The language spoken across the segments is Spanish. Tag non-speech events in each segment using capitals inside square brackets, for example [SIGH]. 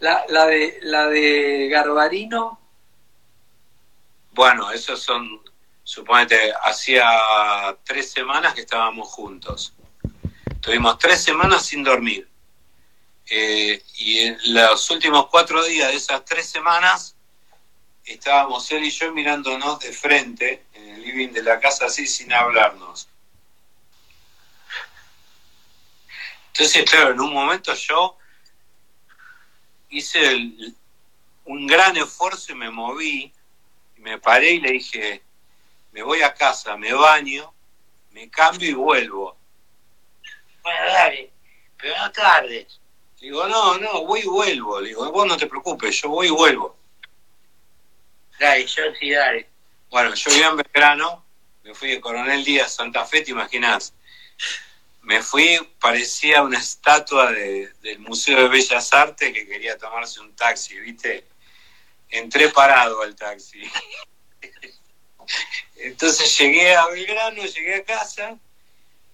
La, la, de, la de Garbarino. Bueno, esos son, suponete, hacía tres semanas que estábamos juntos. Tuvimos tres semanas sin dormir. Eh, y en los últimos cuatro días de esas tres semanas estábamos él y yo mirándonos de frente en el living de la casa así sin hablarnos. Entonces, claro, en un momento yo hice un gran esfuerzo y me moví, y me paré y le dije, me voy a casa, me baño, me cambio y vuelvo. Bueno, dale, pero no tardes. Digo, no, no, voy y vuelvo. Le digo, vos no te preocupes, yo voy y vuelvo. Dale, yo sí, dale. Bueno, yo vivía en Belgrano, me fui de Coronel Díaz, Santa Fe, te imaginás. Me fui, parecía una estatua de, del Museo de Bellas Artes que quería tomarse un taxi, ¿viste? Entré parado al taxi. [LAUGHS] Entonces llegué a Belgrano, llegué a casa,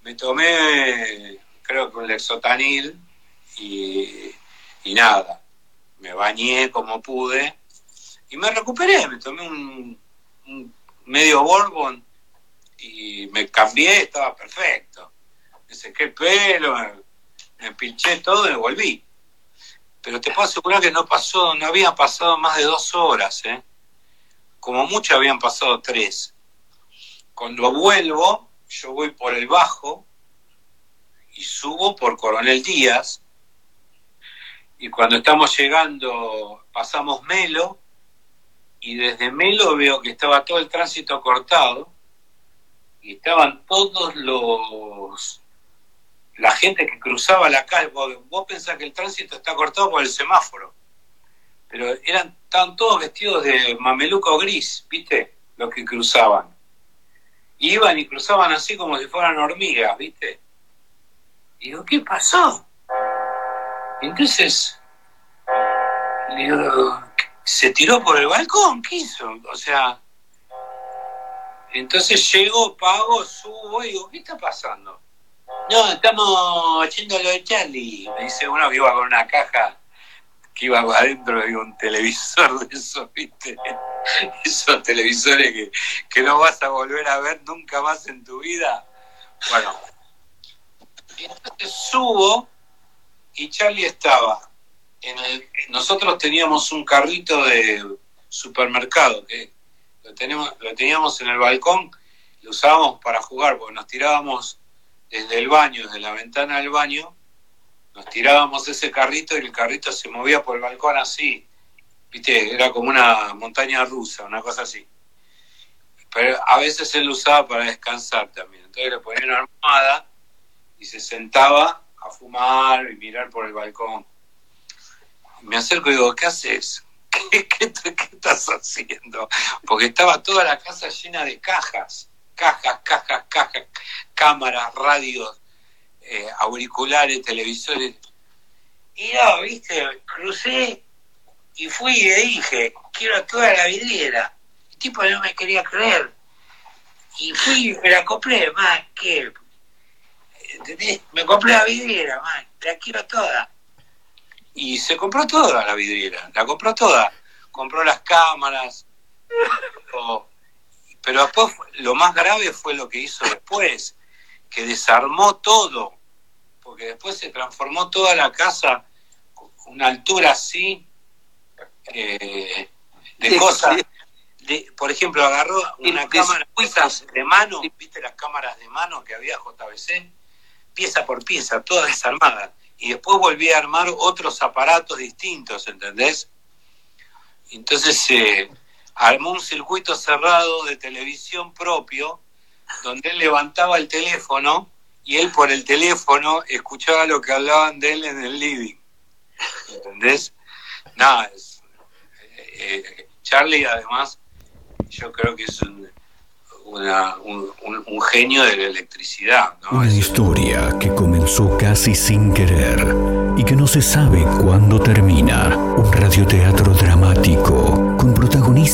me tomé, creo que un lexotanil, y, nada, me bañé como pude y me recuperé, me tomé un, medio Bourbon y me cambié, estaba perfecto. Sequé el pelo, me, pinché todo y me volví. Pero te puedo asegurar que no pasó, no había pasado más de dos horas, ¿eh? Como mucho habían pasado tres. Cuando vuelvo, yo voy por el bajo y subo por Coronel Díaz. Y cuando estamos llegando, pasamos Melo y desde Melo veo que estaba todo el tránsito cortado y estaban todos los la gente que cruzaba la calle, vos, pensás que el tránsito está cortado por el semáforo, pero eran, estaban todos vestidos de mameluco gris, ¿viste? Los que cruzaban. iban y cruzaban así como si fueran hormigas, ¿viste? Y digo, ¿qué pasó? entonces, se tiró por el balcón, ¿qué hizo? O sea, entonces llego, pago, subo y digo, ¿qué está pasando? No, estamos haciendo lo de Charlie. Me dice uno que iba con una caja que iba adentro de un televisor de esos, ¿viste? [LAUGHS] Esos televisores que, que no vas a volver a ver nunca más en tu vida. Bueno, entonces subo y Charlie estaba nosotros teníamos un carrito de supermercado que lo, lo teníamos en el balcón, lo usábamos para jugar, porque nos tirábamos desde el baño, desde la ventana del baño, nos tirábamos ese carrito y el carrito se movía por el balcón así, viste, era como una montaña rusa, una cosa así. Pero a veces él lo usaba para descansar también, entonces le ponía una armada y se sentaba a fumar y mirar por el balcón me acerco y digo, ¿qué haces? [LAUGHS] ¿Qué, estás haciendo? Porque estaba toda la casa llena de cajas, cajas, cajas, cajas, cámaras, radios, eh, auriculares, televisores. Y yo, viste, crucé y fui y le dije, quiero toda la vidriera. El tipo no me quería creer. Y fui y me la compré, más que... ¿Entendés? Me compré la vidriera, man, la quiero toda y se compró toda la vidriera, la compró toda, compró las cámaras, pero después lo más grave fue lo que hizo después, que desarmó todo, porque después se transformó toda la casa una altura así eh, de cosas. De, por ejemplo, agarró una cámara de mano, viste las cámaras de mano que había JBC, pieza por pieza, toda desarmada y después volví a armar otros aparatos distintos, ¿entendés? Entonces se armó un circuito cerrado de televisión propio, donde él levantaba el teléfono y él por el teléfono escuchaba lo que hablaban de él en el living. ¿Entendés? Nada, eh, eh, Charlie además yo creo que es un, un, genio de la electricidad. Una historia que comenzó casi sin querer y que no se sabe cuándo termina.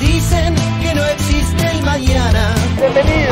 Dicen que no existe el mañana. Bienvenido.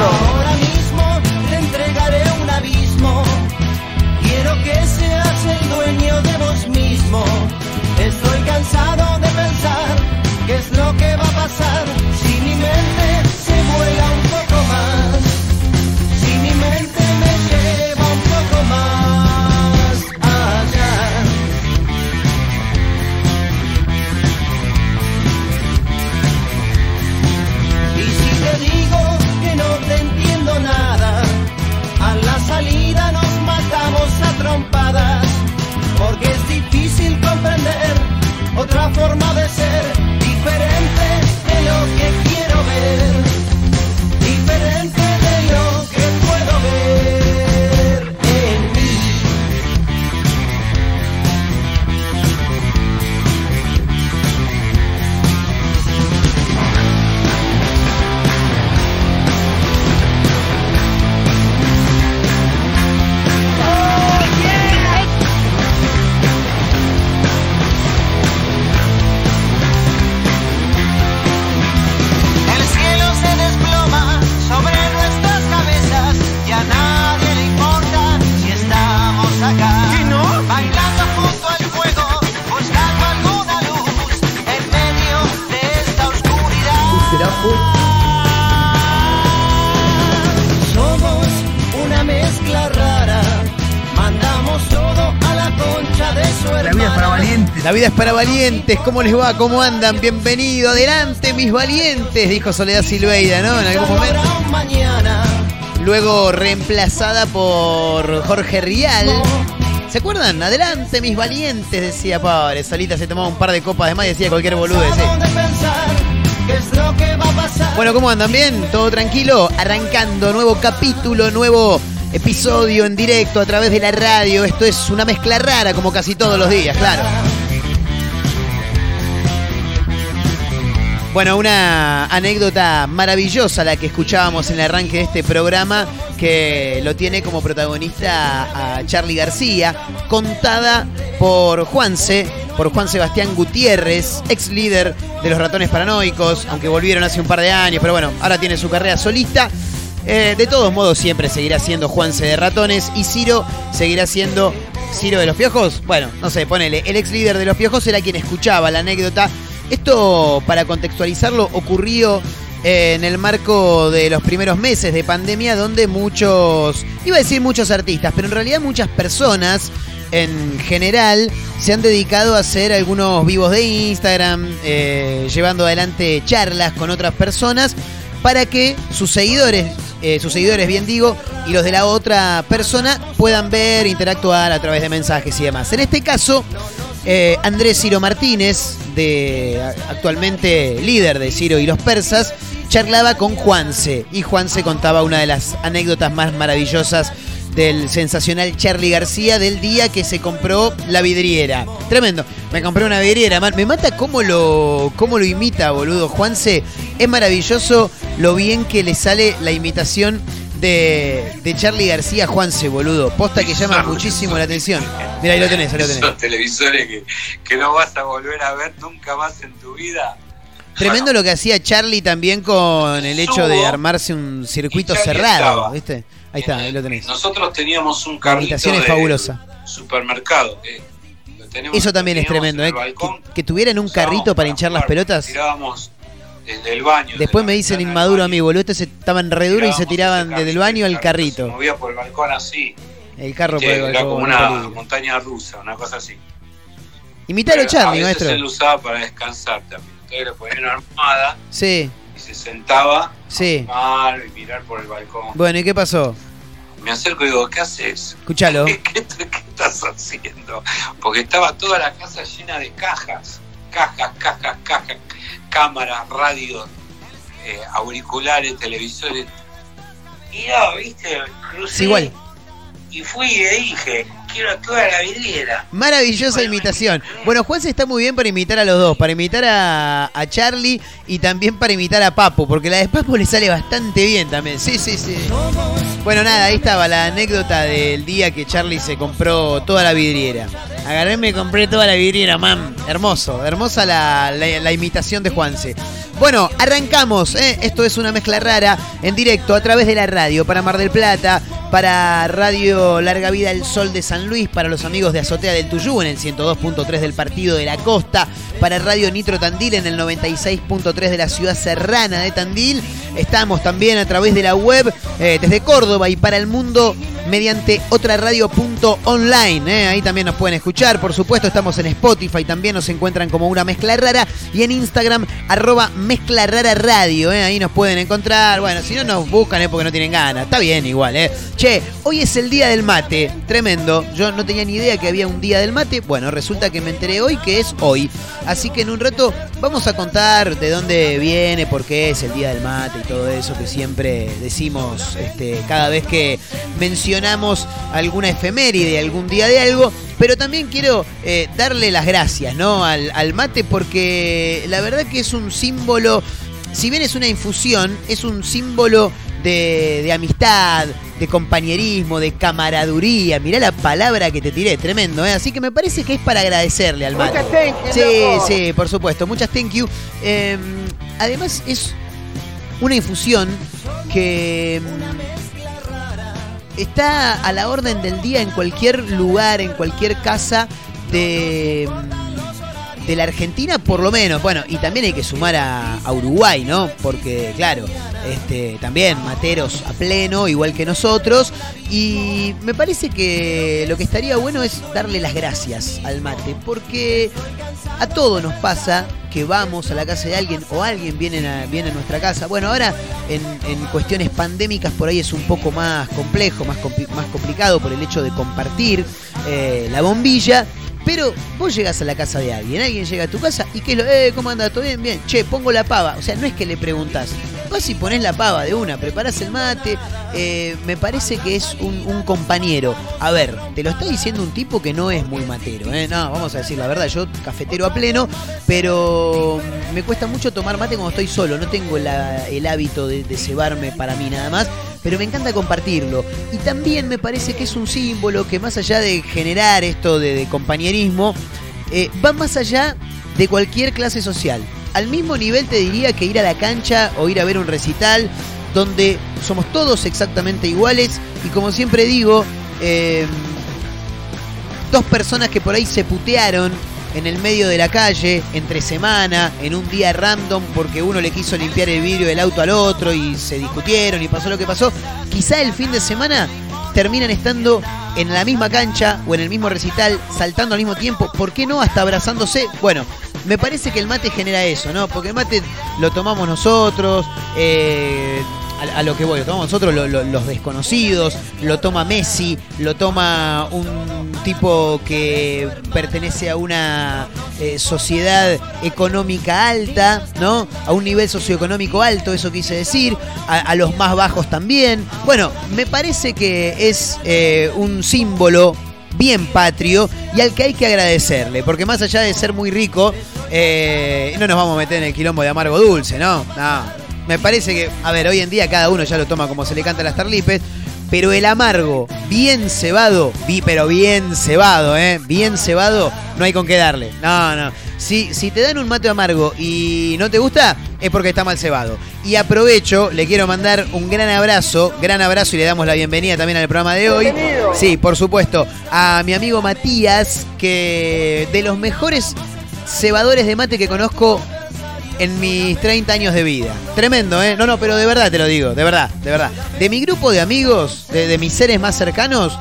¿Cómo les va? ¿Cómo andan? Bienvenido. Adelante, mis valientes, dijo Soledad Silveira, ¿no? En algún momento. Luego reemplazada por Jorge Rial. ¿Se acuerdan? Adelante, mis valientes, decía pobre. Solita se tomaba un par de copas de más y decía cualquier boludez. ¿eh? Bueno, ¿cómo andan? ¿Bien? ¿Todo tranquilo? Arrancando, nuevo capítulo, nuevo episodio en directo a través de la radio. Esto es una mezcla rara, como casi todos los días, claro. Bueno, una anécdota maravillosa la que escuchábamos en el arranque de este programa, que lo tiene como protagonista a Charlie García, contada por Juanse, por Juan Sebastián Gutiérrez, ex líder de los ratones paranoicos, aunque volvieron hace un par de años, pero bueno, ahora tiene su carrera solista. Eh, de todos modos, siempre seguirá siendo Juanse de Ratones y Ciro seguirá siendo Ciro de los Piojos. Bueno, no sé, ponele, el ex líder de los Piojos era quien escuchaba la anécdota. Esto, para contextualizarlo, ocurrió eh, en el marco de los primeros meses de pandemia, donde muchos, iba a decir muchos artistas, pero en realidad muchas personas en general se han dedicado a hacer algunos vivos de Instagram, eh, llevando adelante charlas con otras personas para que sus seguidores, eh, sus seguidores bien digo, y los de la otra persona puedan ver, interactuar a través de mensajes y demás. En este caso, eh, Andrés Ciro Martínez, de actualmente líder de Ciro y los persas, charlaba con Juanse y Juanse contaba una de las anécdotas más maravillosas del sensacional Charlie García del día que se compró la vidriera. Tremendo. Me compré una vidriera. Me mata cómo lo, cómo lo imita, boludo. Juanse, es maravilloso lo bien que le sale la imitación de, de Charlie García Juanse, boludo. Posta que llama [LAUGHS] muchísimo la atención. Mira, ahí lo tenés, ahí lo tenés. Esos televisores que, que no vas a volver a ver nunca más en tu vida. Tremendo lo que hacía Charlie también con el hecho de armarse un circuito cerrado. ¿viste? Ahí está, ahí lo tenés. Nosotros teníamos un carrito de fabulosa. supermercado. que lo tenemos- Eso también es tremendo, en ¿eh? Que, que tuvieran un carrito para hinchar las pelotas. Tirábamos desde el baño. Después de me dicen inmaduro a del mí, baño, boludo. Estos estaban re duros y se tiraban desde el baño al Se carrito. movía por el balcón así. El carro por el era balcón. como un una peligro. montaña rusa, una cosa así. Charlie, a veces maestro. él lo usaba para descansar también. Entonces le ponía una armada Sí, y se sentaba sí. a y mirar por el balcón. Bueno, ¿y qué pasó? Me acerco y digo, ¿qué haces? Escuchalo. [LAUGHS] ¿Qué, qué- qué estás haciendo? Porque estaba toda la casa llena de cajas. Cajas, cajas, cajas, cámaras, radios, eh, auriculares, televisores. Y no, viste, crucé. Igual. Y fui y le dije, quiero actuar a la vidriera. Maravillosa imitación. Bueno, Juan se está muy bien para imitar a los dos, para imitar a, a Charlie y también para imitar a Papo, porque la de Papo le sale bastante bien también. Sí, sí, sí. Bueno, nada, ahí estaba la anécdota del día que Charlie se compró toda la vidriera. Agarré y me compré toda la vidriera, mam. Hermoso, hermosa la, la- la imitación de Juanse. Bueno, arrancamos. ¿eh? Esto es una mezcla rara en directo a través de la radio para Mar del Plata, para Radio Larga Vida El Sol de San Luis, para los amigos de Azotea del Tuyú en el 102.3 del Partido de la Costa, para Radio Nitro Tandil en el 96.3 de la ciudad serrana de Tandil. Estamos también a través de la web eh, desde Córdoba y para el mundo mediante otra radio.online. ¿eh? Ahí también nos pueden escuchar. Por supuesto, estamos en Spotify. También nos encuentran como una mezcla rara. Y en Instagram, arroba mezcla radio. ¿eh? Ahí nos pueden encontrar. Bueno, si no nos buscan es porque no tienen ganas. Está bien igual, ¿eh? Che, hoy es el día del mate. Tremendo. Yo no tenía ni idea que había un día del mate. Bueno, resulta que me enteré hoy que es hoy. Así que en un rato vamos a contar de dónde viene, por qué es el día del mate y todo eso que siempre decimos este, cada vez que mencionamos alguna efeméride, algún día de algo. Pero también quiero eh, darle las gracias ¿no? al, al mate porque la verdad que es un símbolo, si bien es una infusión, es un símbolo de, de amistad, de compañerismo, de camaraduría. Mirá la palabra que te tiré, tremendo, ¿eh? Así que me parece que es para agradecerle al mate. Muchas thank you, Sí, loco. sí, por supuesto. Muchas thank you. Eh, además es una infusión que está a la orden del día en cualquier lugar, en cualquier casa de, de la Argentina, por lo menos. Bueno, y también hay que sumar a, Uruguay, ¿no? Porque, claro, este, también materos a pleno, igual que nosotros. Y me parece que lo que estaría bueno es darle las gracias al mate, porque a todos nos pasa que vamos a la casa de alguien o alguien viene a, viene a nuestra casa. Bueno, ahora en, en cuestiones pandémicas por ahí es un poco más complejo, más, compli- más complicado por el hecho de compartir eh, la bombilla. Pero vos llegás a la casa de alguien, alguien llega a tu casa y que lo, eh, ¿cómo anda? ¿Todo bien? Bien, che, pongo la pava. O sea, no es que le preguntás, vas y ponés la pava de una, preparás el mate. eh, me parece que es un, compañero. A ver, te lo está diciendo un tipo que no es muy matero, ¿eh? No, vamos a decir la verdad, yo cafetero a pleno, pero me cuesta mucho tomar mate cuando estoy solo. No tengo el hábito de, de cebarme para mí nada más, pero me encanta compartirlo. Y también me parece que es un símbolo que más allá de generar esto de, compañerismo, eh, va más allá de cualquier clase social. Al mismo nivel te diría que ir a la cancha o ir a ver un recital donde somos todos exactamente iguales y como siempre digo, eh, dos personas que por ahí se putearon en el medio de la calle, entre semana, en un día random, porque uno le quiso limpiar el vidrio del auto al otro y se discutieron y pasó lo que pasó, quizá el fin de semana terminan estando en la misma cancha o en el mismo recital, saltando al mismo tiempo, ¿por qué no hasta abrazándose? Bueno, me parece que el mate genera eso, ¿no? Porque el mate lo tomamos nosotros, eh, a, lo que voy, lo tomamos nosotros lo- lo- los desconocidos, lo toma Messi, lo toma un tipo que pertenece a una eh, sociedad económica alta, ¿no? A un nivel socioeconómico alto, eso quise decir, a, a los más bajos también. Bueno, me parece que es eh, un símbolo bien patrio y al que hay que agradecerle, porque más allá de ser muy rico, eh, no nos vamos a meter en el quilombo de amargo dulce, ¿no? No. Me parece que, a ver, hoy en día cada uno ya lo toma como se le canta a las tarlipes, pero el amargo, bien cebado, vi, pero bien cebado, ¿eh? Bien cebado, no hay con qué darle. No, no. Si, si te dan un mate amargo y no te gusta, es porque está mal cebado. Y aprovecho, le quiero mandar un gran abrazo, gran abrazo y le damos la bienvenida también al programa de hoy. Bienvenido. Sí, por supuesto. A mi amigo Matías, que de los mejores cebadores de mate que conozco en mis 30 años de vida. Tremendo, ¿eh? No, no, pero de verdad te lo digo, de verdad, de verdad. De mi grupo de amigos, de, mis seres más cercanos,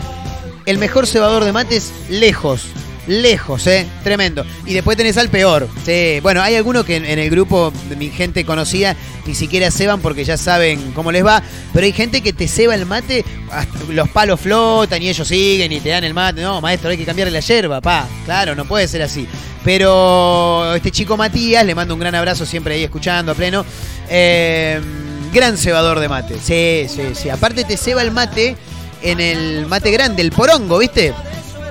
el mejor cebador de mates, lejos, Lejos, ¿eh? Tremendo. Y después tenés al peor. Sí. Bueno, hay algunos que en, el grupo de mi gente conocida ni siquiera ceban porque ya saben cómo les va. Pero hay gente que te ceba el mate, los palos flotan y ellos siguen y te dan el mate. No, maestro, hay que cambiarle la yerba, pa. Claro, no puede ser así. Pero este chico Matías, le mando un gran abrazo siempre ahí escuchando a pleno. Eh, gran cebador de mate. Sí, sí, sí. Aparte te ceba el mate en el mate grande, el porongo, ¿viste?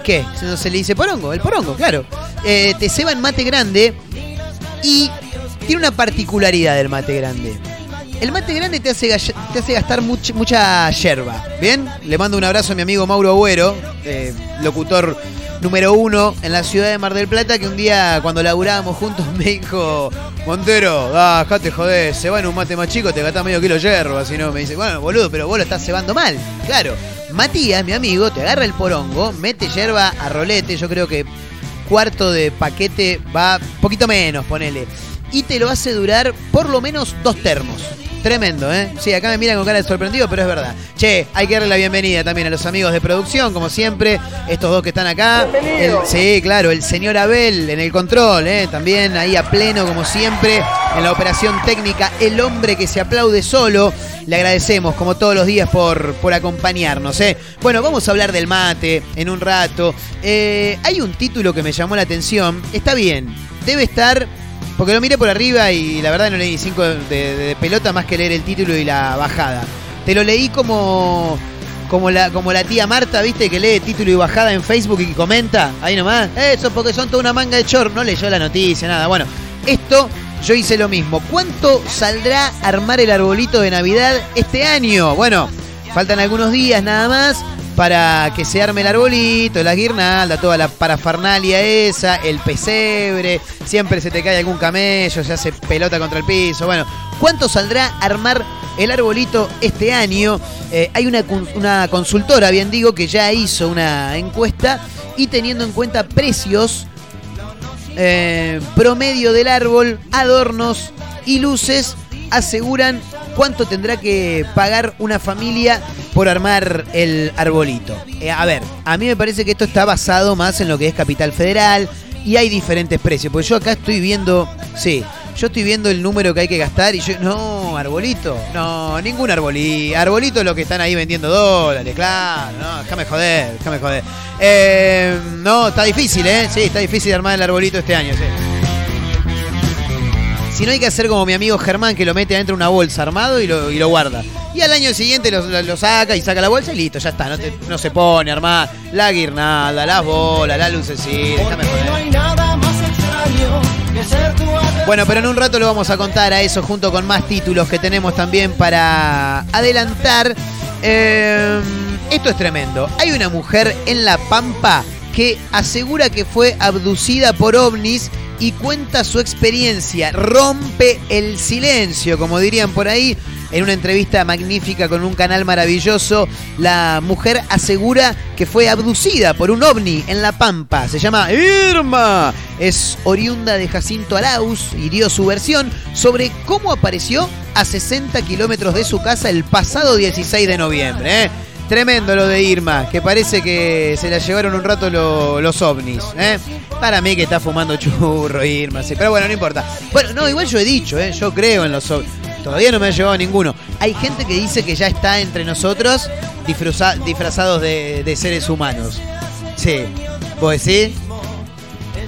¿Qué? No se le dice porongo, el porongo, claro. Eh, te ceba en mate grande y tiene una particularidad del mate grande. El mate grande te hace, te hace gastar much- mucha yerba. ¿Bien? Le mando un abrazo a mi amigo Mauro Agüero, eh, locutor número uno en la ciudad de Mar del Plata, que un día cuando laburábamos juntos [LAUGHS] me dijo, Montero, ah, dejate joder, se va en un mate más chico, te gastás medio kilo de yerba, si no, me dice, bueno, boludo, pero vos lo estás cebando mal. Claro, Matías, mi amigo, te agarra el porongo, mete yerba a rolete, yo creo que cuarto de paquete va poquito menos, ponele. Y te lo hace durar por lo menos dos termos. Tremendo, ¿eh? Sí, acá me miran con cara de sorprendido, pero es verdad. Che, hay que darle la bienvenida también a los amigos de producción, como siempre, estos dos que están acá. El- sí, claro, el señor Abel en el control, ¿eh? También ahí a pleno, como siempre, en la operación técnica, el hombre que se aplaude solo. Le agradecemos, como todos los días, por, por acompañarnos, ¿eh? Bueno, vamos a hablar del mate en un rato. Eh, hay un título que me llamó la atención. Está bien, debe estar porque lo miré por arriba y la verdad no leí cinco de, de- de pelota más que leer el título y la bajada. Te lo leí como, como, la, como la tía Marta, ¿viste? Que lee título y bajada en Facebook y comenta. Ahí nomás. Eso porque son toda una manga de short. No leyó la noticia, nada. Bueno, esto yo hice lo mismo. ¿Cuánto saldrá armar el arbolito de Navidad este año? Bueno, faltan algunos días nada más para que se arme el arbolito, la guirnalda, toda la parafernalia esa, el pesebre, siempre se te cae algún camello, se hace pelota contra el piso. Bueno, ¿cuánto saldrá armar el arbolito este año? Eh, hay una, una consultora, bien digo, que ya hizo una encuesta y teniendo en cuenta precios eh, promedio del árbol, adornos y luces aseguran cuánto tendrá que pagar una familia por armar el arbolito. Eh, a ver, a mí me parece que esto está basado más en lo que es Capital Federal y hay diferentes precios, porque yo acá estoy viendo, sí, yo estoy viendo el número que hay que gastar y yo, no, arbolito, no, ningún arbolito, arbolito es lo que están ahí vendiendo dólares, claro, no, déjame joder, déjame joder. Eh, no, está difícil, ¿eh? Sí, está difícil armar el arbolito este año, sí. Si no hay que hacer como mi amigo Germán que lo mete adentro de una bolsa armado y lo, y lo guarda. Y al año siguiente lo, lo- lo saca y saca la bolsa y listo, ya está. No, te- no se pone armar la guirnalda, las bolas, la lucecita. déjame joder. no hay nada más extraño que ser tu adversario. Bueno, pero en un rato lo vamos a contar a eso junto con más títulos que tenemos también para adelantar. Eh, esto es tremendo. Hay una mujer en La Pampa que asegura que fue abducida por ovnis y cuenta su experiencia. Rompe el silencio, como dirían por ahí. En una entrevista magnífica con un canal maravilloso, la mujer asegura que fue abducida por un ovni en La Pampa. Se llama Irma. Es oriunda de Jacinto Arauz y dio su versión sobre cómo apareció a 60 kilómetros de su casa el pasado 16 de noviembre. ¿eh? Tremendo lo de Irma, que parece que se la llevaron un rato lo- los ovnis. ¿eh? Para mí que está fumando churro Irma, sí. Pero bueno, no importa. Bueno, no, igual yo he dicho, ¿eh? yo creo en los ovnis. Todavía no me ha llevado ninguno. Hay gente que dice que ya está entre nosotros disfrazados de, de seres humanos. Sí. ¿Vos decís?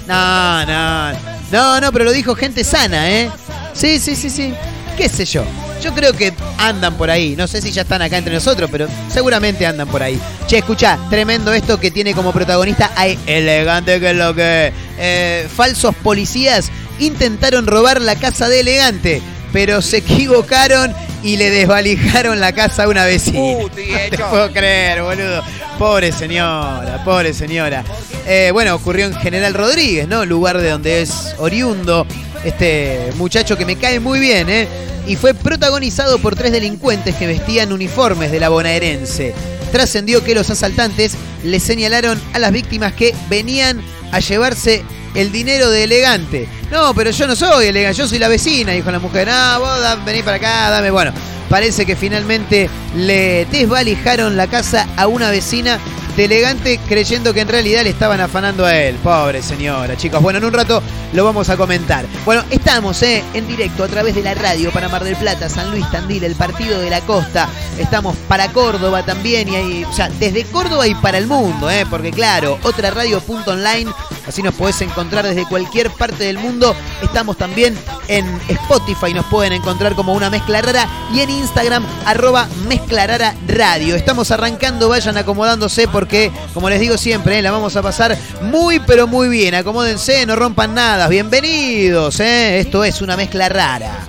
No, no. No, no, pero lo dijo gente sana, ¿eh? Sí, sí, sí, sí. ¿Qué sé yo? Yo creo que andan por ahí. No sé si ya están acá entre nosotros, pero seguramente andan por ahí. Che, escucha, tremendo esto que tiene como protagonista a Elegante, que es lo que. eh, falsos policías intentaron robar la casa de Elegante, pero se [LAUGHS] equivocaron y le desvalijaron la casa a una vecina. [LAUGHS] no te puedo creer, boludo. Pobre señora, pobre señora. Eh, bueno, ocurrió en General Rodríguez, ¿no? Lugar de donde es oriundo este muchacho que me cae muy bien, ¿eh? Y fue protagonizado por tres delincuentes que vestían uniformes de la bonaerense. Trascendió que los asaltantes le señalaron a las víctimas que venían a llevarse el dinero de elegante. No, pero yo no soy elegante, yo soy la vecina, dijo la mujer. Ah, vos vení para acá, dame. Bueno, parece que finalmente le desvalijaron la casa a una vecina elegante, elegante creyendo que en realidad le estaban afanando a él. Pobre señora, chicos. Bueno, en un rato lo vamos a comentar. Bueno, estamos eh, en directo a través de la radio para Mar del Plata, San Luis Tandil, el partido de la costa. Estamos para Córdoba también y ahí, o sea, desde Córdoba y para el mundo, eh, porque claro, otra radio.online, así nos podés encontrar desde cualquier parte del mundo. Estamos también en Spotify, nos pueden encontrar como una mezcla rara y en Instagram arroba mezcla radio. Estamos arrancando, vayan acomodándose porque, como les digo siempre, eh, la vamos a pasar muy pero muy bien. Acomódense, no rompan nada. Bienvenidos, eh. esto es una mezcla rara.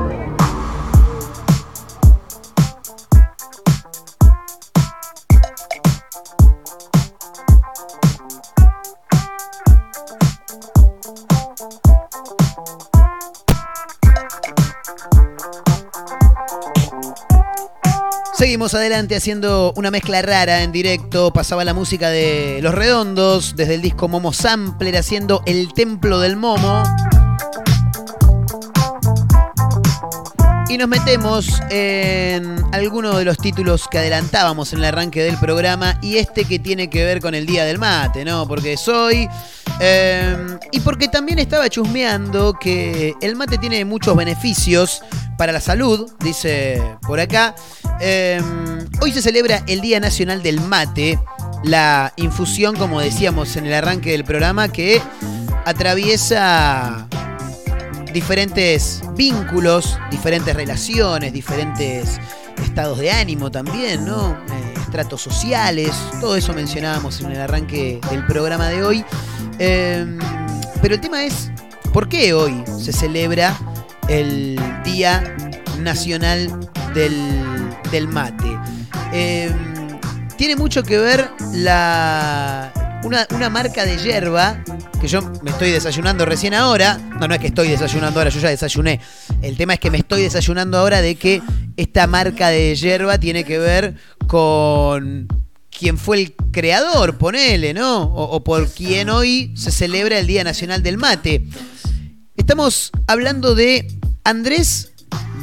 Adelante haciendo una mezcla rara en directo. Pasaba la música de Los Redondos desde el disco Momo Sampler haciendo El Templo del Momo. Y nos metemos en alguno de los títulos que adelantábamos en el arranque del programa y este que tiene que ver con el Día del Mate, ¿no? Porque soy... eh, y porque también estaba chusmeando que el mate tiene muchos beneficios para la salud, dice por acá. Eh, hoy se celebra el Día Nacional del Mate, la infusión, como decíamos en el arranque del programa, que atraviesa diferentes vínculos, diferentes relaciones, diferentes estados de ánimo también, ¿no? Eh, estratos sociales, todo eso mencionábamos en el arranque del programa de hoy. Eh, pero el tema es, ¿por qué hoy se celebra el Día Nacional del, del Mate? Eh, tiene mucho que ver la, una, una marca de hierba que yo me estoy desayunando recién ahora. No, no es que estoy desayunando ahora, yo ya desayuné. El tema es que me estoy desayunando ahora de que esta marca de hierba tiene que ver con quien fue el creador, ponele, ¿no? O, o por quien hoy se celebra el Día Nacional del Mate. Estamos hablando de Andrés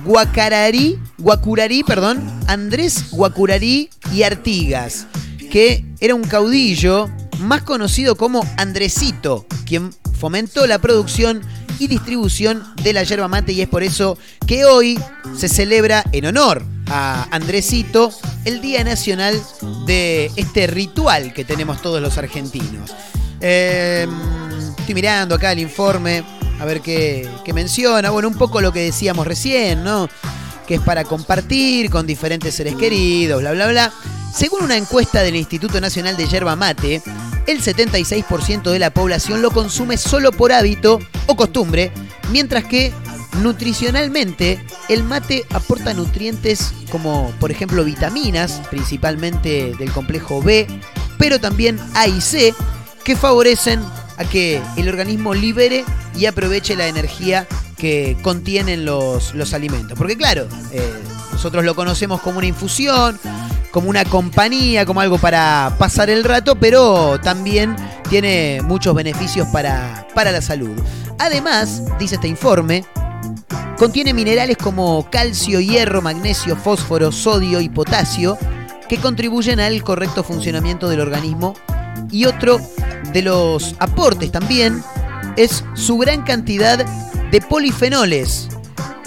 Guacararí, Guacurarí, perdón, Andrés Guacurarí y Artigas, que era un caudillo más conocido como Andresito, quien fomentó la producción y distribución de la yerba mate y es por eso que hoy se celebra en honor a Andresito el Día Nacional de este ritual que tenemos todos los argentinos. Eh, estoy mirando acá el informe a ver qué, qué menciona. Bueno, un poco lo que decíamos recién, ¿no? Que es para compartir con diferentes seres queridos, bla, bla, bla. Según una encuesta del Instituto Nacional de Yerba Mate, el 76% de la población lo consume solo por hábito o costumbre, mientras que nutricionalmente el mate aporta nutrientes como por ejemplo vitaminas, principalmente del complejo B, pero también A y C, que favorecen a que el organismo libere y aproveche la energía que contienen los, los alimentos. Porque claro, eh, nosotros lo conocemos como una infusión, como una compañía, como algo para pasar el rato, pero también tiene muchos beneficios para, para la salud. Además, dice este informe, contiene minerales como calcio, hierro, magnesio, fósforo, sodio y potasio que contribuyen al correcto funcionamiento del organismo y otro de los aportes también es su gran cantidad de polifenoles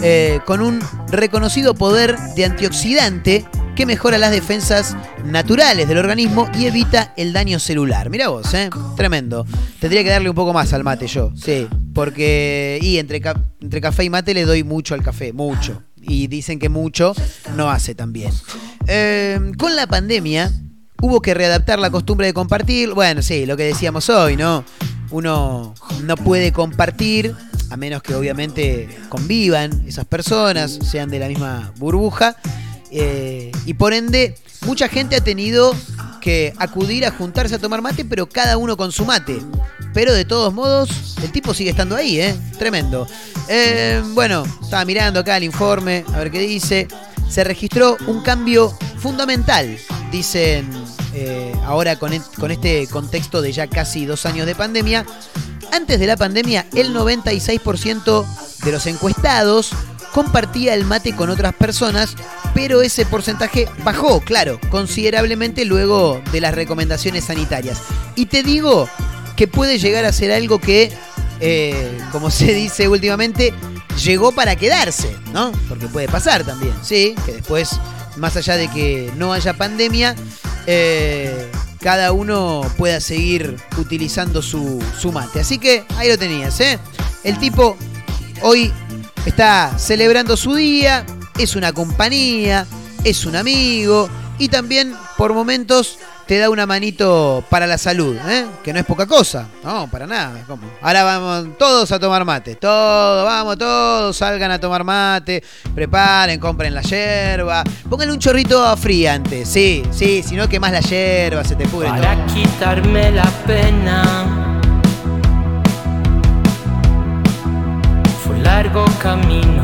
eh, con un reconocido poder de antioxidante que mejora las defensas naturales del organismo y evita el daño celular. Mira vos, ¿eh? Tremendo. Tendría que darle un poco más al mate yo, sí. Porque, y entre, entre café y mate le doy mucho al café, mucho. Y dicen que mucho no hace tan bien. Eh, con la pandemia hubo que readaptar la costumbre de compartir. Bueno, sí, lo que decíamos hoy, ¿no? Uno no puede compartir a menos que obviamente convivan esas personas, sean de la misma burbuja. Eh, y por ende, mucha gente ha tenido que acudir a juntarse a tomar mate, pero cada uno con su mate. Pero de todos modos, el tipo sigue estando ahí, ¿eh? Tremendo. Eh, bueno, estaba mirando acá el informe, a ver qué dice. Se registró un cambio fundamental, dicen eh, ahora con, et- con este contexto de ya casi dos años de pandemia. Antes de la pandemia, el 96% de los encuestados compartía el mate con otras personas, pero ese porcentaje bajó, claro, considerablemente luego de las recomendaciones sanitarias. Y te digo que puede llegar a ser algo que, eh, como se dice últimamente, llegó para quedarse, ¿no? Porque puede pasar también, sí, que después, más allá de que no haya pandemia, eh, cada uno pueda seguir utilizando su, su mate. Así que ahí lo tenías, ¿eh? El tipo hoy está celebrando su día, es una compañía, es un amigo y también por momentos te da una manito para la salud, ¿eh? que no es poca cosa, no, para nada. ¿cómo? Ahora vamos todos a tomar mate, todos, vamos todos, salgan a tomar mate, preparen, compren la yerba, pónganle un chorrito fría antes, sí, sí, si no quemas la yerba, se te pudre todo. Para quitarme la pena largo camino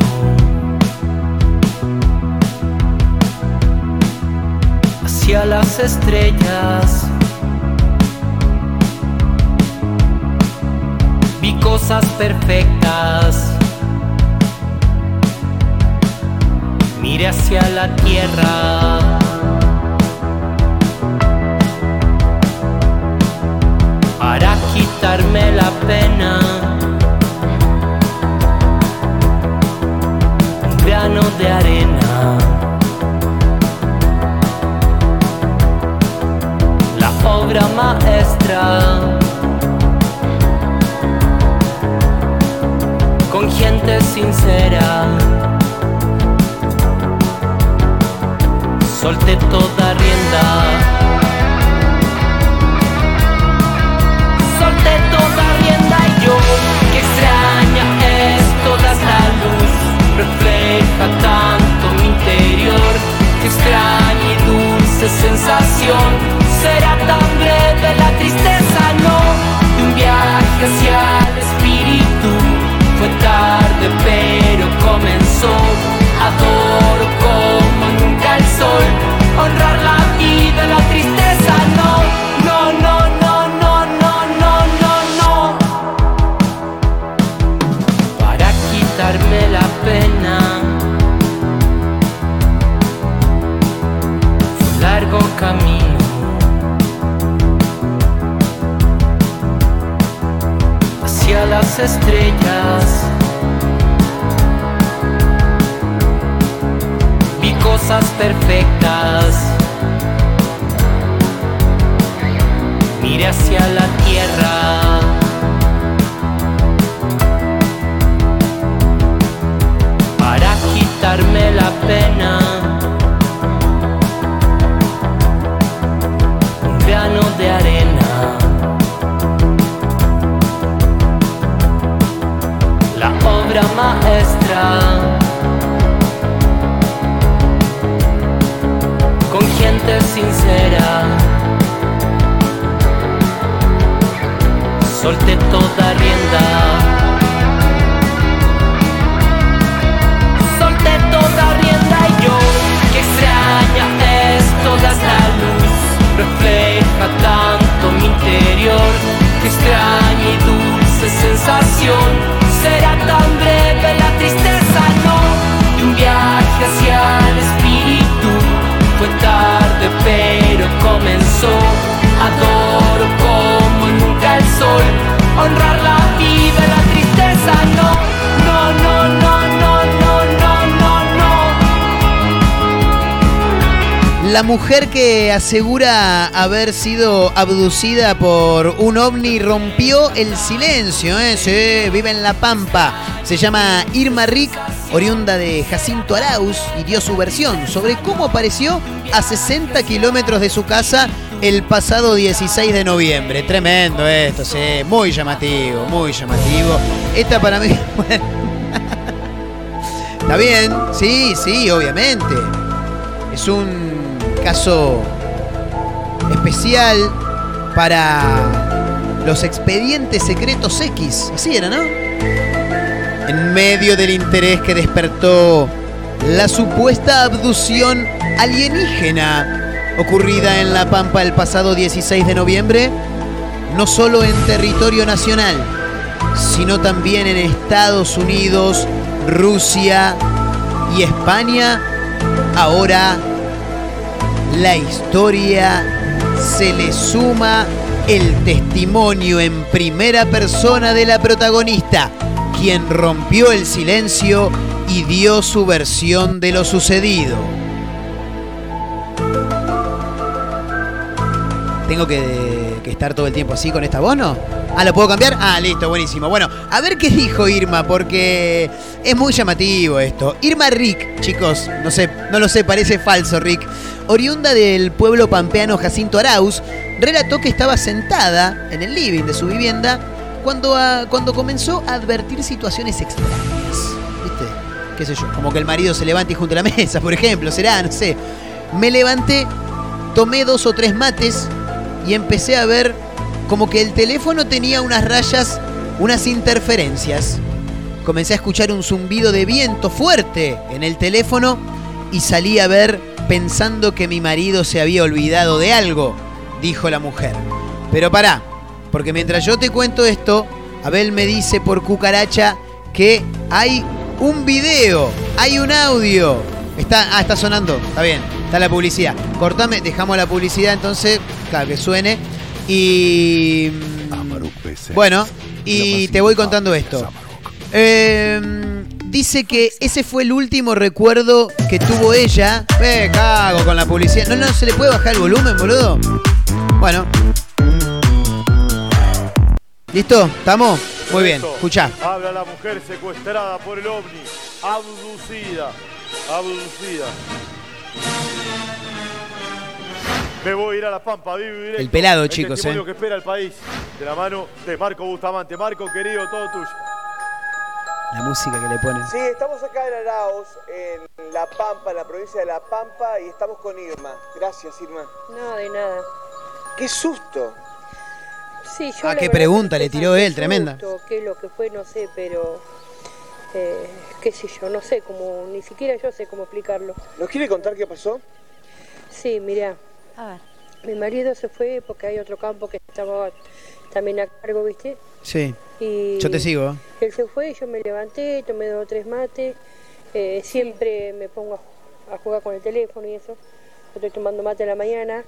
hacia las estrellas. Vi cosas perfectas. Miré hacia la tierra. Para quitarme la pena. De arena. La obra maestra. Con gente sincera. Solté toda rienda. Toda rienda y yo, que extraña es toda esta luz, refleja tanto mi interior, que extraña y dulce sensación, será tan breve la tristeza, no, de un viaje hacia el espíritu, fue tarde pero comenzó, adoro como nunca el sol, honrar la vida, la tristeza, las estrellas. Vi cosas perfectas. La mujer que asegura haber sido abducida por un ovni rompió el silencio, ¿eh? Sí, vive en La Pampa. Se llama Irma Rick, oriunda de Jacinto Arauz, y dio su versión sobre cómo apareció a 60 kilómetros de su casa el pasado 16 de noviembre. Tremendo esto, sí, muy llamativo, muy llamativo. Esta para mí... [LAUGHS] Está bien, sí, sí, obviamente. Es un caso especial para los expedientes secretos X. Así era, ¿no? En medio del interés que despertó la supuesta abducción alienígena ocurrida en La Pampa el pasado 16 de noviembre, no solo en territorio nacional, sino también en Estados Unidos, Rusia y España, ahora la historia se le suma el testimonio en primera persona de la protagonista, quien rompió el silencio y dio su versión de lo sucedido. Tengo que, estar todo el tiempo así con esta voz, ¿no? Ah, ¿lo puedo cambiar? Ah, listo, buenísimo. Bueno, a ver qué dijo Irma, porque es muy llamativo esto. Irma Rick, chicos, no sé, no lo sé, parece falso, Rick. Oriunda del pueblo pampeano Jacinto Arauz, relató que estaba sentada en el living de su vivienda cuando, ah, cuando comenzó a advertir situaciones extrañas. ¿Viste? ¿Qué sé yo? Como que el marido se levante y junto a la [LAUGHS] mesa, por ejemplo, será, no sé. Me levanté, tomé dos o tres mates y empecé a ver como que el teléfono tenía unas rayas, unas interferencias. Comencé a escuchar un zumbido de viento fuerte en el teléfono y salí a ver pensando que mi marido se había olvidado de algo, dijo la mujer. Pero pará, porque mientras yo te cuento esto, Abel me dice por cucaracha que hay un video, hay un audio. Está, ah, está sonando, está bien, está la publicidad. Cortame, dejamos la publicidad entonces, claro, que suene. Y. mm, Bueno, y te voy contando esto. Eh, dice que ese fue el último recuerdo que tuvo ella. Eh, cago con la publicidad. No, no, ¿se le puede bajar el volumen, boludo? Bueno. ¿Listo? ¿Estamos? Muy bien, escuchá. Habla la mujer secuestrada por el ovni, abducida, abducida. Me voy a ir a la Pampa, vivo directo. El pelado, El chicos, testimonio eh. que espera el país, de la mano de Marco Bustamante. Marco, querido, todo tuyo. La música que le ponen. Sí, estamos acá en Arauz, en La Pampa, en la provincia de La Pampa, y estamos con Irma. Gracias, Irma. No, de nada. ¡Qué susto! Sí, yo Ah, qué pregunta le tiró él, tremenda. susto, Qué es lo que fue, no sé, pero eh, qué sé yo, no sé cómo, ni siquiera yo sé cómo explicarlo. ¿Nos quiere contar qué pasó? Sí, mira, mi marido se fue porque hay otro campo que estaba también a cargo, ¿viste? Sí. Y Yo te sigo. Él se fue, yo me levanté, tomé dos o tres mates, eh, siempre me pongo a, a jugar con el teléfono y eso. Yo estoy tomando mate a la mañana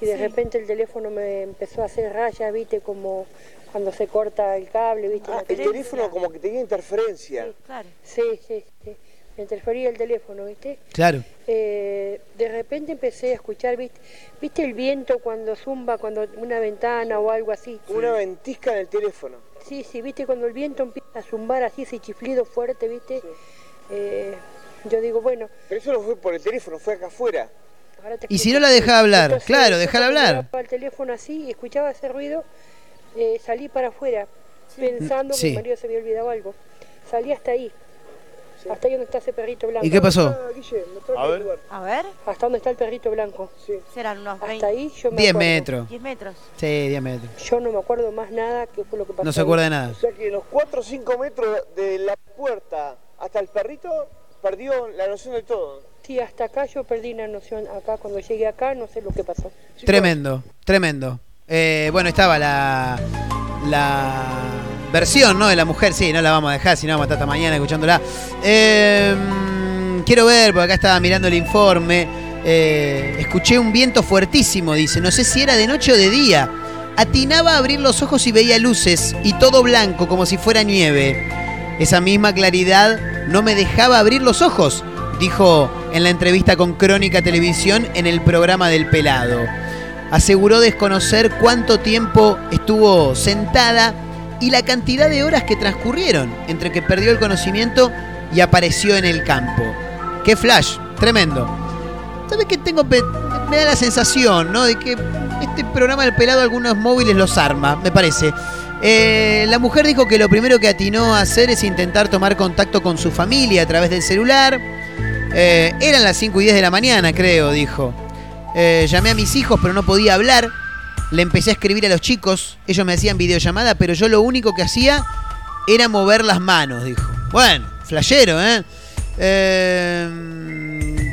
y de Sí. repente el teléfono me empezó a hacer rayas, viste, como cuando se corta el cable, viste. Ah, la el teléfono como que tenía interferencia. Sí, sí, sí. Me interfería el teléfono, viste. Claro. Eh, de repente empecé a escuchar, ¿viste? ¿viste el viento cuando zumba, cuando una ventana o algo así? Una ventisca en el teléfono. Sí, sí, viste, cuando el viento empieza a zumbar así, ese chiflido fuerte, viste. Eh, yo digo, bueno. Pero eso no fue por el teléfono, fue acá afuera. ahora te Y si no la deja hablar, Entonces, claro, déjala hablar. el teléfono así y escuchaba ese ruido, eh, salí para afuera, pensando que mi marido se había olvidado algo. Salí hasta ahí. Hasta ahí donde está ese perrito blanco. ¿Y qué pasó? Ah, A ver. lugar. A ver, Hasta donde está el perrito blanco. Sí. serán unos Hasta ahí yo me 10 acuerdo. metros. 10 metros. Sí, 10 metros. Yo no me acuerdo más nada que fue lo que pasó. No se acuerda de nada. O sea que los 4 o 5 metros de la puerta hasta el perrito perdió la noción de todo. Sí, hasta acá yo perdí la noción. Acá, cuando llegué acá, no sé lo que pasó. Tremendo, tremendo. Eh, bueno, estaba la, la versión, ¿no? De la mujer, sí, no la vamos a dejar, si no vamos a estar hasta mañana escuchándola. Eh, quiero ver, porque acá estaba mirando el informe. Eh, escuché un viento fuertísimo, dice. No sé si era de noche o de día. Atinaba a abrir los ojos y veía luces y todo blanco como si fuera nieve. Esa misma claridad no me dejaba abrir los ojos, dijo en la entrevista con Crónica Televisión en el programa del pelado. Aseguró desconocer cuánto tiempo estuvo sentada y la cantidad de horas que transcurrieron entre que perdió el conocimiento y apareció en el campo. ¡Qué flash! Tremendo. ¿Sabes qué tengo? Me da la sensación, ¿no? De que este programa del pelado algunos móviles los arma, me parece. Eh, la mujer dijo que lo primero que atinó a hacer es intentar tomar contacto con su familia a través del celular. Eh, eran las 5 y 10 de la mañana, creo, dijo. Eh, llamé a mis hijos, pero no podía hablar. Le empecé a escribir a los chicos. Ellos me hacían videollamada, pero yo lo único que hacía era mover las manos, dijo. Bueno, flashero, ¿eh? Eh,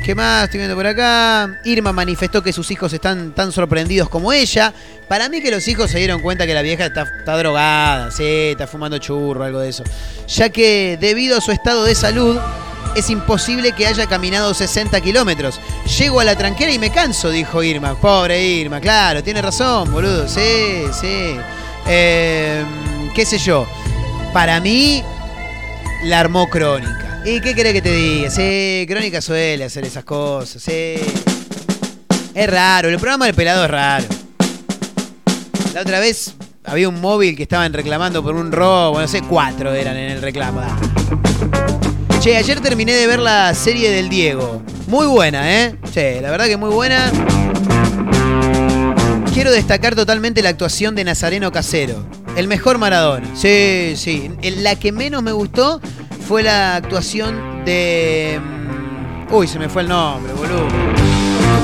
¿Qué más estoy viendo por acá? Irma manifestó que sus hijos están tan sorprendidos como ella. Para mí que los hijos se dieron cuenta que la vieja está, está drogada, sí, está fumando churro, algo de eso. Ya que debido a su estado de salud, es imposible que haya caminado 60 kilómetros. Llego a la tranquera y me canso, dijo Irma. Pobre Irma, claro, tiene razón, boludo. Sí, sí. Eh, ¿Qué sé yo? Para mí, la armó Crónica. ¿Y qué querés que te diga? Sí, Crónica suele hacer esas cosas, sí. Es raro, el programa del pelado es raro. La otra vez había un móvil que estaban reclamando por un robo, no sé, cuatro eran en el reclamo. Che, ayer terminé de ver la serie del Diego. Muy buena, ¿eh? Che, la verdad que muy buena. Quiero destacar totalmente la actuación de Nazareno Casero. El mejor Maradona. Sí, sí. La que menos me gustó fue la actuación de... mm, Uy, se me fue el nombre, boludo.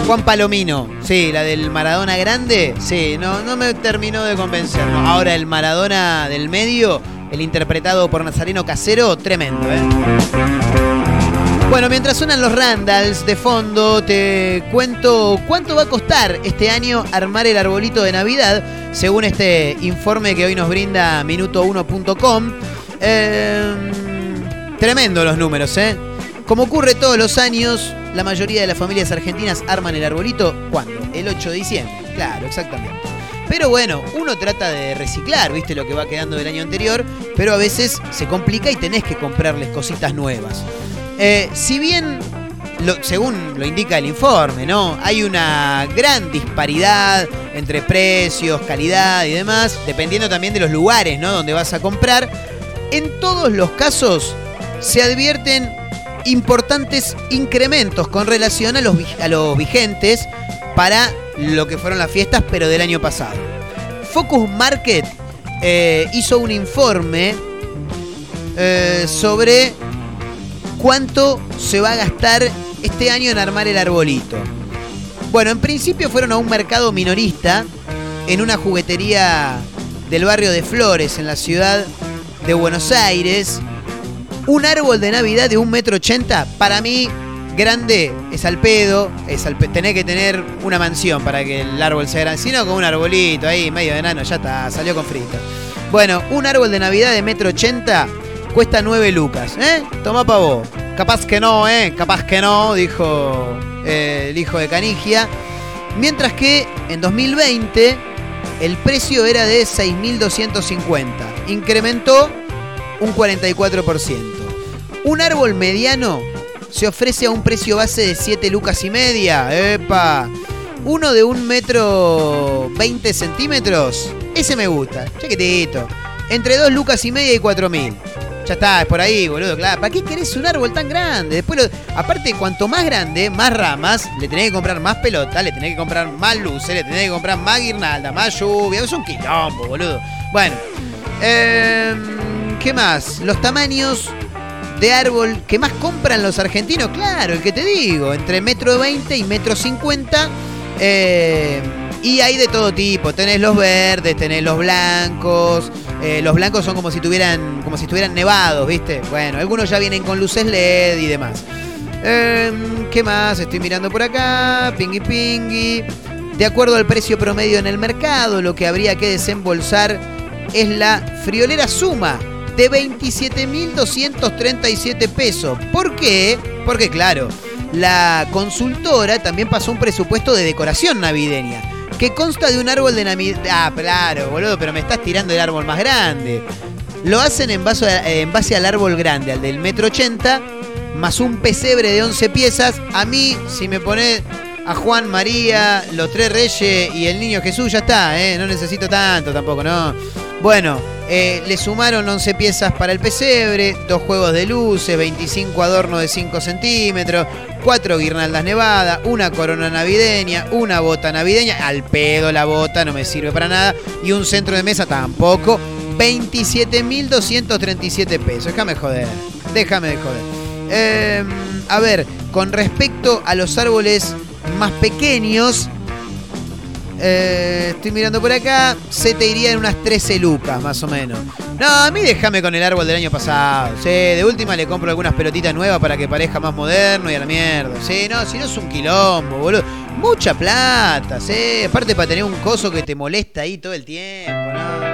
Juan Palomino. Sí, la del Maradona grande. Sí, no, no me terminó de convencer. no. Ahora el Maradona del medio, el interpretado por Nazareno Casero, tremendo, ¿eh? Bueno, mientras suenan los Randalls de fondo, te cuento cuánto va a costar este año armar el arbolito de Navidad, según este informe que hoy nos brinda minuto1.com. Eh, tremendo los números, ¿eh? Como ocurre todos los años, la mayoría de las familias argentinas arman el arbolito, ¿cuándo? El 8 de diciembre. Claro, exactamente. Pero bueno, uno trata de reciclar, viste lo que va quedando del año anterior, pero a veces se complica y tenés que comprarles cositas nuevas. Eh, si bien, según lo indica el informe, ¿no? Hay una gran disparidad entre precios, calidad y demás, dependiendo también de los lugares, ¿no? Donde vas a comprar. En todos los casos se advierten importantes incrementos con relación a los, vi- a los vigentes para lo que fueron las fiestas, pero del año pasado. Focus Market eh, hizo un informe eh, sobre cuánto se va a gastar este año en armar el arbolito. Bueno, en principio fueron a un mercado minorista en una juguetería del barrio de Flores, en la ciudad de Buenos Aires. Un árbol de Navidad de un metro ochenta, para mí, grande, es al pedo. Es al pe- tenés que tener una mansión para que el árbol sea grande. Si no, con un arbolito ahí, medio de enano, ya está, salió con frito. Bueno, un árbol de Navidad de metro ochenta cuesta 9 lucas, ¿eh? Toma pa' vos. Capaz que no, ¿eh? Capaz que no, dijo eh, el hijo de Canigia. Mientras que en 2020 el precio era de 6.250. Incrementó un 44%. Un árbol mediano se ofrece a un precio base de 7 lucas y media. ¡Epa! Uno de un metro 20 centímetros. Ese me gusta. Chiquitito. Entre 2 lucas y media y 4 mil. Ya está, es por ahí, boludo, claro. ¿Para qué querés un árbol tan grande? Después, lo- aparte, cuanto más grande, más ramas, le tenés que comprar más pelota, le tenés que comprar más luces, le tenés que comprar más guirnalda, más lluvia. Es un quilombo, boludo. Bueno, em, ¿qué más? Los tamaños de árbol que más compran los argentinos, claro, el que te digo, entre metro 20 y metro 50. eh, y hay de todo tipo, tenés los verdes, tenés los blancos, eh, los blancos son como si tuvieran, como si estuvieran nevados, ¿viste? Bueno, algunos ya vienen con luces LED y demás. Em, ¿Qué más? Estoy mirando por acá, pingui pingui. De acuerdo al precio promedio en el mercado, lo que habría que desembolsar es la friolera suma de 27.237 pesos. ¿Por qué? Porque claro, la consultora también pasó un presupuesto de decoración navideña, que consta de un árbol de Navidad... Ah, claro, boludo, pero me estás tirando el árbol más grande. Lo hacen en base, en base al árbol grande, al del metro ochenta, más un pesebre de 11 piezas. A mí, si me pones a Juan, María, los tres reyes y el niño Jesús, ya está, ¿eh? No necesito tanto tampoco, ¿no? Bueno, eh, le sumaron 11 piezas para el pesebre, dos juegos de luces, 25 adornos de 5 centímetros, cuatro guirnaldas nevadas, una corona navideña, una bota navideña, al pedo la bota, no me sirve para nada, y un centro de mesa tampoco, 27.237 pesos. Déjame joder, déjame de joder. Eh, a ver, con respecto a los árboles más pequeños, eh, estoy mirando por acá, se te iría en unas 13 lucas más o menos. No, a mí déjame con el árbol del año pasado. Sí, de última le compro algunas pelotitas nuevas para que parezca más moderno y a la mierda. Sí, no, si no es un quilombo, boludo. Mucha plata, sí. Aparte para tener un coso que te molesta ahí todo el tiempo.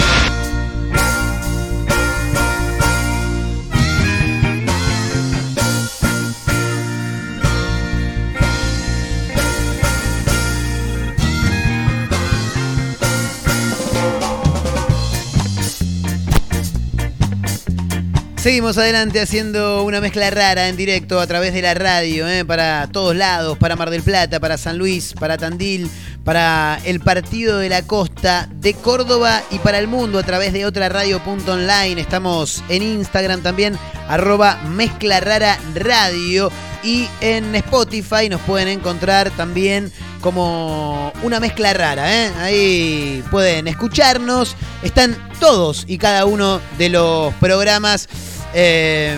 Seguimos adelante haciendo una mezcla rara en directo a través de la radio, ¿eh? para todos lados, para Mar del Plata, para San Luis, para Tandil, para el Partido de la Costa de Córdoba y para el mundo a través de otra radio.online. Estamos en Instagram también, arroba mezcla rara radio y en Spotify nos pueden encontrar también como una mezcla rara. ¿eh? Ahí pueden escucharnos. Están todos y cada uno de los programas eh,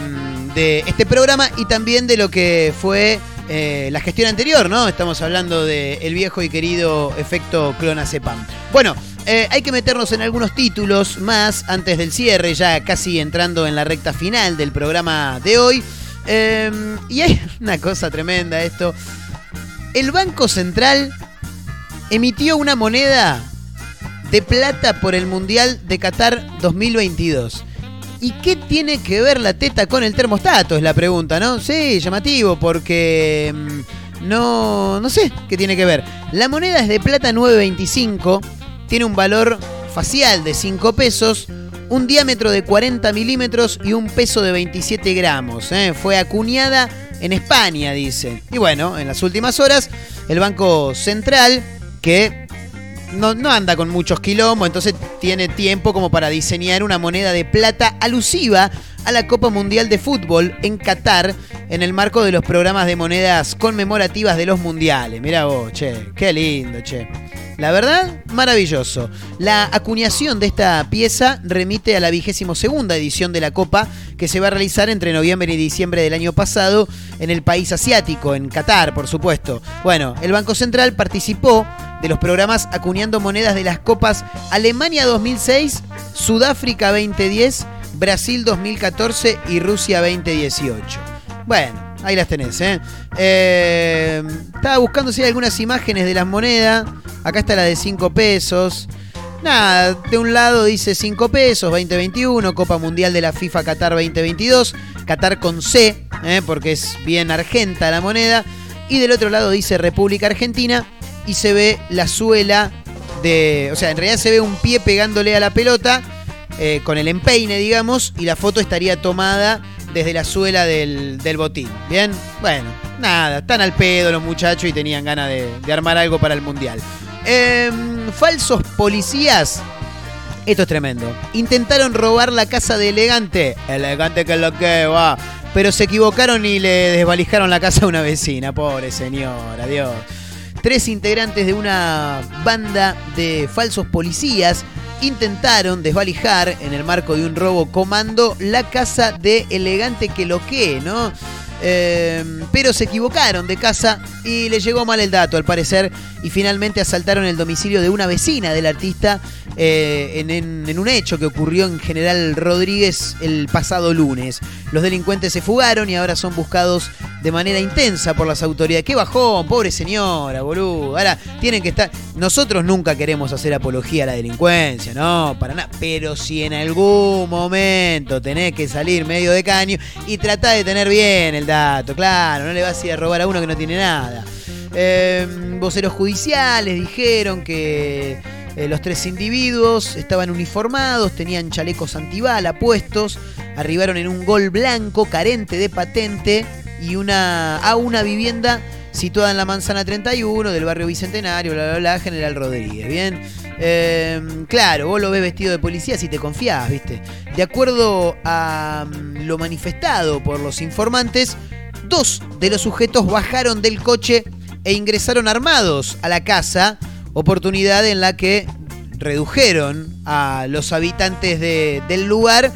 de este programa y también de lo que fue eh, la gestión anterior, ¿no? Estamos hablando del viejo y querido efecto clonazepam. Bueno, eh, hay que meternos en algunos títulos más antes del cierre, ya casi entrando en la recta final del programa de hoy. Eh, y hay [LAUGHS] una cosa tremenda esto. El Banco Central emitió una moneda de plata por el Mundial de Qatar 2022. ¿Y qué tiene que ver la teta con el termostato? Es la pregunta, ¿no? Sí, llamativo, porque mm, no, no sé qué tiene que ver. La moneda es de plata 9.25, tiene un valor facial de 5 pesos, un diámetro de 40 milímetros y un peso de 27 gramos. ¿eh? Fue acuñada en España, dice. Y bueno, en las últimas horas, el Banco Central, que no, anda con muchos quilombos, entonces tiene tiempo como para diseñar una moneda de plata alusiva a la Copa Mundial de Fútbol en Qatar en el marco de los programas de monedas conmemorativas de los mundiales. Mirá vos, che, qué lindo, che. La verdad, maravilloso. La acuñación de esta pieza remite a la vigésimo segunda edición de la Copa que se va a realizar entre noviembre y diciembre del año pasado en el país asiático, en Qatar, por supuesto. Bueno, el Banco Central participó de los programas acuñando monedas de las copas Alemania 2006, Sudáfrica 2010, Brasil 2014 y Rusia 2018. Bueno, ahí las tenés, ¿eh? Eh, estaba buscando si hay algunas imágenes de las monedas. Acá está la de 5 pesos. Nada, de un lado dice 5 pesos, 2021, Copa Mundial de la FIFA Qatar 2022, Qatar con C, ¿eh? porque es bien argenta la moneda. Y del otro lado dice República Argentina y se ve la suela de. O sea, en realidad se ve un pie pegándole a la pelota eh, con el empeine, digamos, y la foto estaría tomada desde la suela del, del botín. Bien, bueno, nada, están al pedo los muchachos y tenían ganas de, de armar algo para el mundial. Em, falsos policías. Esto es tremendo. Intentaron robar la casa de Elegante. Elegante que es lo que va. Pero se equivocaron y le desvalijaron la casa a una vecina. Pobre señora, Dios. Tres integrantes de una banda de falsos policías intentaron desvalijar en el marco de un robo comando la casa de elegante que lo que, ¿no? Eh, pero se equivocaron de casa y le llegó mal el dato, al parecer, y finalmente asaltaron el domicilio de una vecina del artista eh, en un hecho que ocurrió en General Rodríguez el pasado lunes. Los delincuentes se fugaron y ahora son buscados de manera intensa por las autoridades. ¡Qué bajón! Pobre señora, boludo. Ahora tienen que estar. Nosotros nunca queremos hacer apología a la delincuencia, no, para nada. Pero si en algún momento tenés que salir medio de caño y tratá de tener bien el dato, claro, no le vas a ir a robar a uno que no tiene nada. Eh, voceros judiciales dijeron que eh, los tres individuos estaban uniformados, tenían chalecos antibala puestos, arribaron en un gol blanco carente de patente y una, a una vivienda situada en la manzana 31 del barrio Bicentenario, bla, bla, bla, General Rodríguez. Bien, Eh, claro, vos lo ves vestido de policía si te confías, ¿viste? De acuerdo a mm, lo manifestado por los informantes, dos de los sujetos bajaron del coche e ingresaron armados a la casa, oportunidad en la que redujeron a los habitantes de- del lugar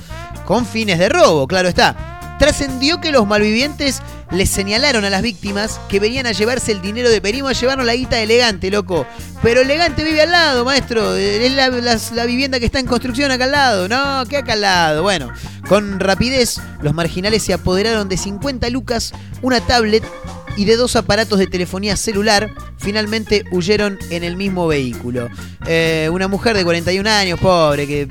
con fines de robo, claro está. Trascendió que los malvivientes les señalaron a las víctimas que venían a llevarse el dinero de Perimo a llevarnos la guita de elegante, loco. Pero elegante vive al lado, maestro. Es la, la- vivienda que está en construcción acá al lado. No, que acá al lado. Bueno, con rapidez, los marginales se apoderaron de 50 lucas, una tablet y de dos aparatos de telefonía celular, finalmente huyeron en el mismo vehículo. Eh, una mujer de 41 años, pobre, que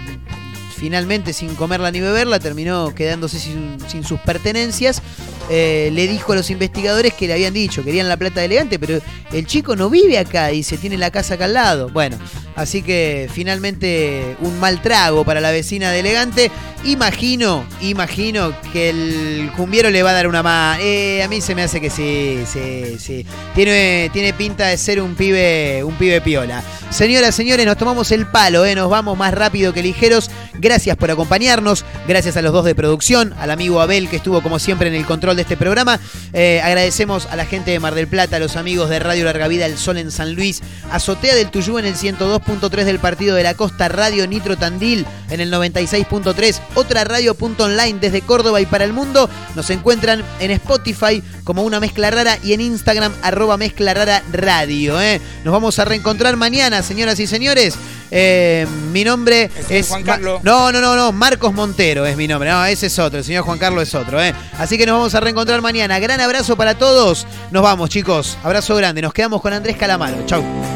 finalmente sin comerla ni beberla terminó quedándose sin, sus pertenencias. Eh, le dijo a los investigadores que le habían dicho, querían la plata de elegante, pero el chico no vive acá, dice, tiene la casa acá al lado. Bueno, así que finalmente un mal trago para la vecina de elegante. Imagino, imagino que el cumbiero le va a dar una mano. Eh, a mí se me hace que sí, sí, sí. Tiene, tiene pinta de ser un pibe, un pibe piola. Señoras, señores, nos tomamos el palo, eh, nos vamos más rápido que ligeros. Gracias por acompañarnos, gracias a los dos de producción, al amigo Abel que estuvo como siempre en el control de este programa. Eh, agradecemos a la gente de Mar del Plata, a los amigos de Radio Larga Vida, El Sol en San Luis, Azotea del Tuyú en el 102.3 del Partido de la Costa, Radio Nitro Tandil en el 96.3, otra radio.online desde Córdoba y para el mundo. Nos encuentran en Spotify como una mezcla rara y en Instagram arroba mezcla rara radio. eh. Nos vamos a reencontrar mañana, señoras y señores. Eh, mi nombre es... Juan Carlos. no, no, no, no, Marcos Montero es mi nombre. No, ese es otro, el señor Juan Carlos es otro, ¿eh? Así que nos vamos a reencontrar mañana. Gran abrazo para todos. Nos vamos, chicos. Abrazo grande. Nos quedamos con Andrés Calamaro. Chau.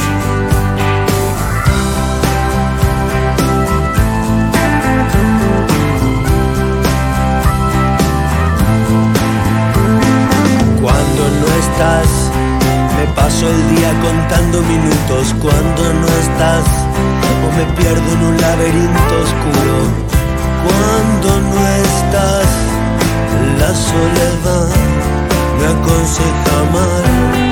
Me paso el día contando minutos. Cuando no estás, o me pierdo en un laberinto oscuro. Cuando no estás, la soledad me aconseja mal.